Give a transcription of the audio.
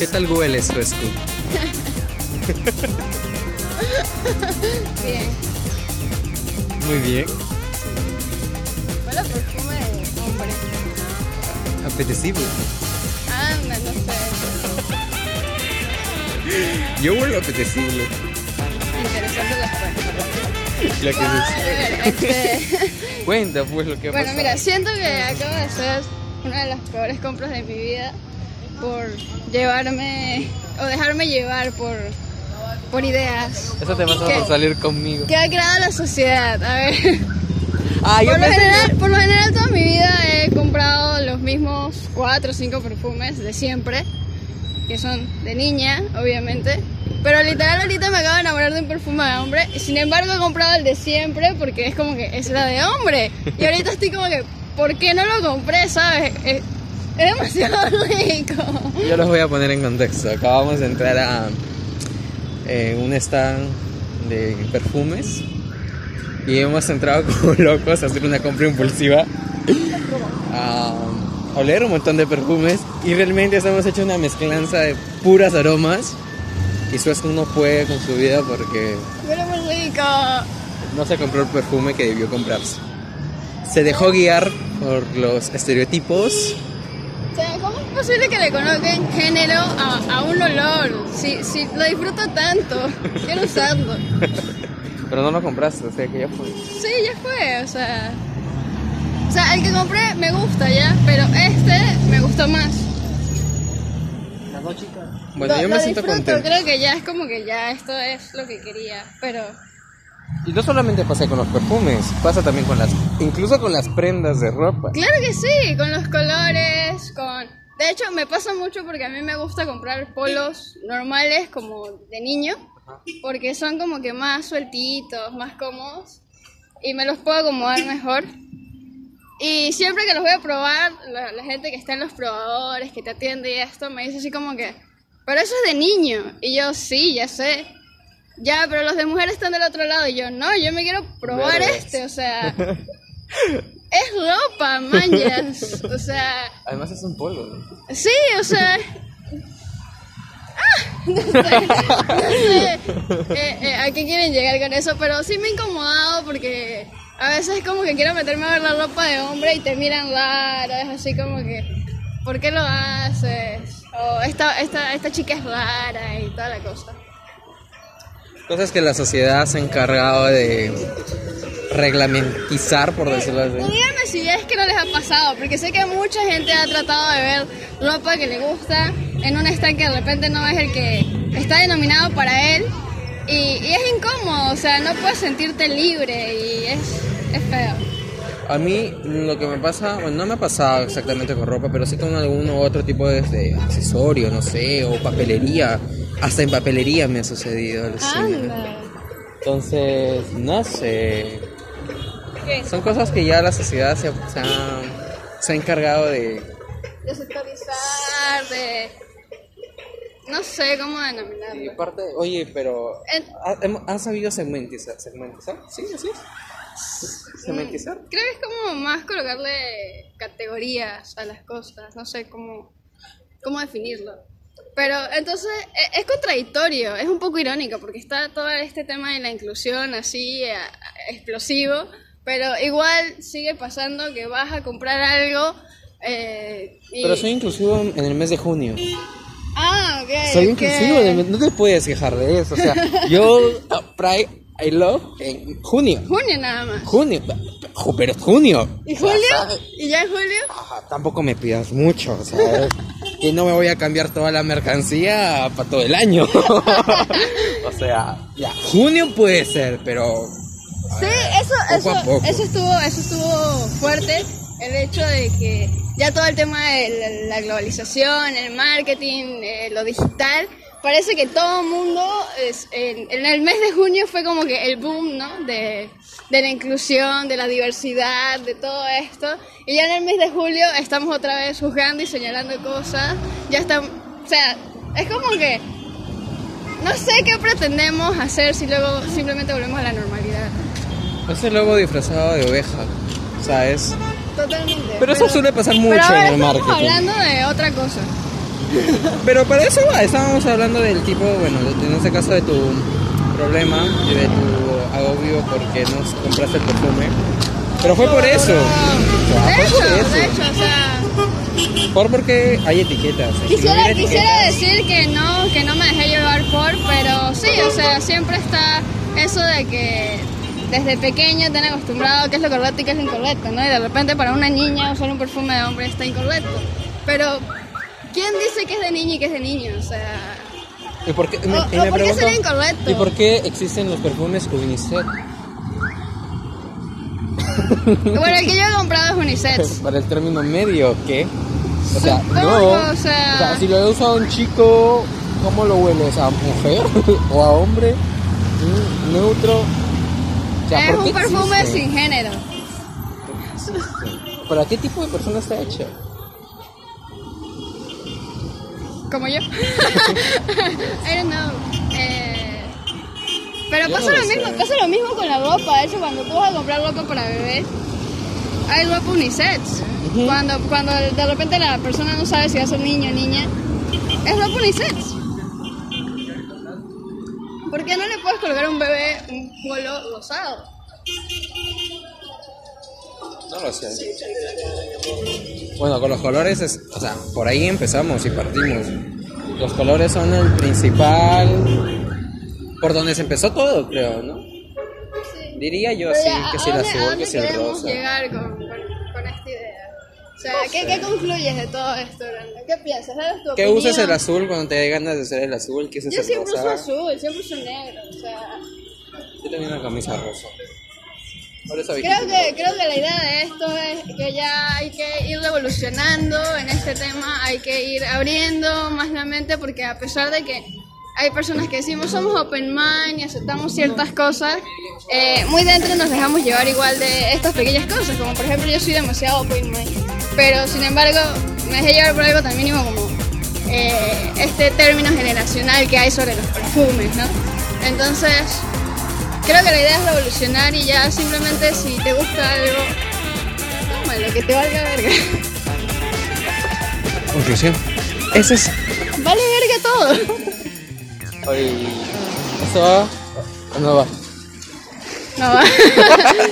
¿Qué tal huele su escu? Bien. Muy bien. Huele perfume de hombre. Apetecible. Anda, no sé. Yo huelo apetecible. Interesante la. La que ver, este, Cuenta pues lo que ha Bueno, pasado. mira, siento que acabo de hacer una de las peores compras de mi vida por llevarme o dejarme llevar por, por ideas Eso te pasa por salir conmigo. que ha creado la sociedad. A ver, Ah, por lo, que- general, por lo general toda mi vida he comprado los mismos cuatro o cinco perfumes de siempre, que son de niña, obviamente. Pero literal ahorita me acabo de enamorar de un perfume de hombre. Sin embargo he comprado el de siempre porque es como que es la de hombre. Y ahorita estoy como que, ¿por qué no lo compré? ¿Sabes? Es, demasiado rico. Yo los voy a poner en contexto. Acabamos de entrar a eh, un stand de perfumes y hemos entrado como locos a hacer una compra impulsiva, a oler un montón de perfumes y realmente hemos hecho una mezclanza de puras aromas y Suezco no puede con su vida porque Pero muy rico. no se compró el perfume que debió comprarse. Se dejó guiar por los estereotipos posible que le coloquen género a, a un olor? Si, si lo disfruto tanto, quiero usarlo. pero no lo compraste, o sea que ya fue. Sí, ya fue, o sea. O sea, el que compré me gusta ya, pero este me gustó más. Bueno, Lo- yo me lo siento disfruto, contento. creo que ya es como que ya esto es lo que quería, pero. Y no solamente pasa con los perfumes, pasa también con las, incluso con las prendas de ropa. Claro que sí, con los colores, con... De hecho, me pasa mucho porque a mí me gusta comprar polos normales como de niño, porque son como que más sueltitos, más cómodos, y me los puedo acomodar mejor. Y siempre que los voy a probar, la, la gente que está en los probadores, que te atiende y esto, me dice así como que, pero eso es de niño. Y yo, sí, ya sé. Ya, pero los de mujeres están del otro lado. Y yo, no, yo me quiero probar Vergas. este, o sea... Es ropa, manjas. O sea, Además es un polo. ¿no? sí, o sea. ¡Ah! No sé, no sé eh, eh, a qué quieren llegar con eso, pero sí me he incomodado porque a veces es como que quiero meterme a ver la ropa de hombre y te miran raro, es así como que, ¿por qué lo haces? O esta, esta, esta chica es rara y toda la cosa. Cosas que la sociedad se ha encargado de reglamentizar, por decirlo así. díganme si es que no les ha pasado, porque sé que mucha gente ha tratado de ver ropa que le gusta en un stand que de repente no es el que está denominado para él. Y, y es incómodo, o sea, no puedes sentirte libre y es, es feo. A mí lo que me pasa, bueno, no me ha pasado exactamente con ropa, pero sí con algún otro tipo de, de accesorio, no sé, o papelería. Hasta en papelería me ha sucedido. Anda. Entonces, no sé. ¿Qué? Son cosas que ya la sociedad se, se ha, se ha encargado de... De sectorizar, de... No sé cómo Y denominarlo. aparte, oye, pero En- ¿ha- hemos- ¿han sabido segmentizar? ¿Segmentizar? Sí, así es. ¿Segmentizar? Creo que es como más colocarle categorías a las cosas, no sé cómo, cómo definirlo. Pero entonces e- es contradictorio, es un poco irónico porque está todo este tema de la inclusión así explosivo, pero igual sigue pasando que vas a comprar algo eh, y... Pero soy inclusivo en el mes de junio. Ah, ok. Soy inclusivo, en el mes- no te puedes quejar de eso. O sea, yo uh, Pride I Love en junio. Junio nada más. Junio, ju- pero es junio. ¿Y O sea, julio? ¿Y ya en julio? Tampoco me pidas mucho, ¿sabes? que no me voy a cambiar toda la mercancía para todo el año. o sea, ya, junio puede ser, pero Sí, eso, Poco a eso, poco. eso estuvo, eso estuvo fuerte, el hecho de que ya todo el tema de la, la globalización, el marketing, eh, lo digital, parece que todo el mundo, es, en, en el mes de junio fue como que el boom, ¿no? De, de la inclusión, de la diversidad, de todo esto, y ya en el mes de julio estamos otra vez juzgando y señalando cosas, ya están, o sea, es como que no sé qué pretendemos hacer si luego simplemente volvemos a la normalidad. Ese logo disfrazado de oveja, ¿sabes? Totalmente. Pero eso suele pasar mucho pero ahora en el estamos marketing. hablando de otra cosa. Pero para eso va, estábamos hablando del tipo, bueno, en este caso de tu problema y de tu agobio porque no compraste el perfume. Pero fue por eso. De fue hecho, por eso. de hecho, o sea, Por porque hay etiquetas. Y si no quisiera, hubiera quisiera etiquetas- decir que no, que no me dejé llevar por, pero sí, o sea, siempre está eso de que desde pequeño te han acostumbrado a qué es lo correcto y qué es lo incorrecto, ¿no? Y de repente para una niña usar un perfume de hombre está incorrecto. Pero, ¿quién dice que es de niña y que es de niño? O sea, ¿Y por qué, O- y o me por qué pregunto, sería incorrecto? ¿Y por qué existen los perfumes unisex? bueno, el que yo he comprado es unisex. Para el término medio, ¿qué? O sea, Supongo, no. o sea- si lo usa un chico, ¿cómo lo hueles? ¿A mujer? ¿O a hombre? Mm, ¿Neutro? Sea, es ¿por qué un perfume existe? sin género. ¿Para qué tipo de persona está hecho? Como yo. I don't know. Eh, pero Yo pasa no lo lo mismo, sé. pasa lo mismo con la ropa. De hecho, cuando tú vas a comprar ropa para bebé, hay ropa unisex. Cuando, cuando de repente la persona no sabe si va a ser niño o niña, es ropa unisex. ¿Por qué no le puedes colgar a un bebé un polo rosado? No lo sé. Bueno, con los colores, es, o sea, por ahí empezamos y partimos. Los colores son el principal, por donde se empezó todo, creo, ¿no? Diría yo así, Pero ya, que ¿a si el azul, que si el rosa. llegar con? O sea, ¿qué, ¿qué concluyes de todo esto, Brando? ¿Qué piensas? ¿Sabes tu Que uses el azul cuando te dé ganas de hacer el azul, que uses Yo siempre uso rosa. azul, siempre uso negro. O sea, Yo tenía una camisa rosa. Creo que, creo que la idea de esto es que ya hay que ir revolucionando en este tema, hay que ir abriendo más la mente porque a pesar de que hay personas que decimos somos open mind y aceptamos ciertas cosas, eh, muy dentro nos dejamos llevar igual de estas pequeñas cosas, como por ejemplo yo soy demasiado open mind, pero sin embargo me dejé llevar por algo tan mínimo como eh, este término generacional que hay sobre los perfumes, ¿no? Entonces, creo que la idea es revolucionar y ya simplemente si te gusta algo, tómalo, que te valga verga. Conclusión. Ese es. Vale verga todo. Oye, ¿Eso va o no va? No va.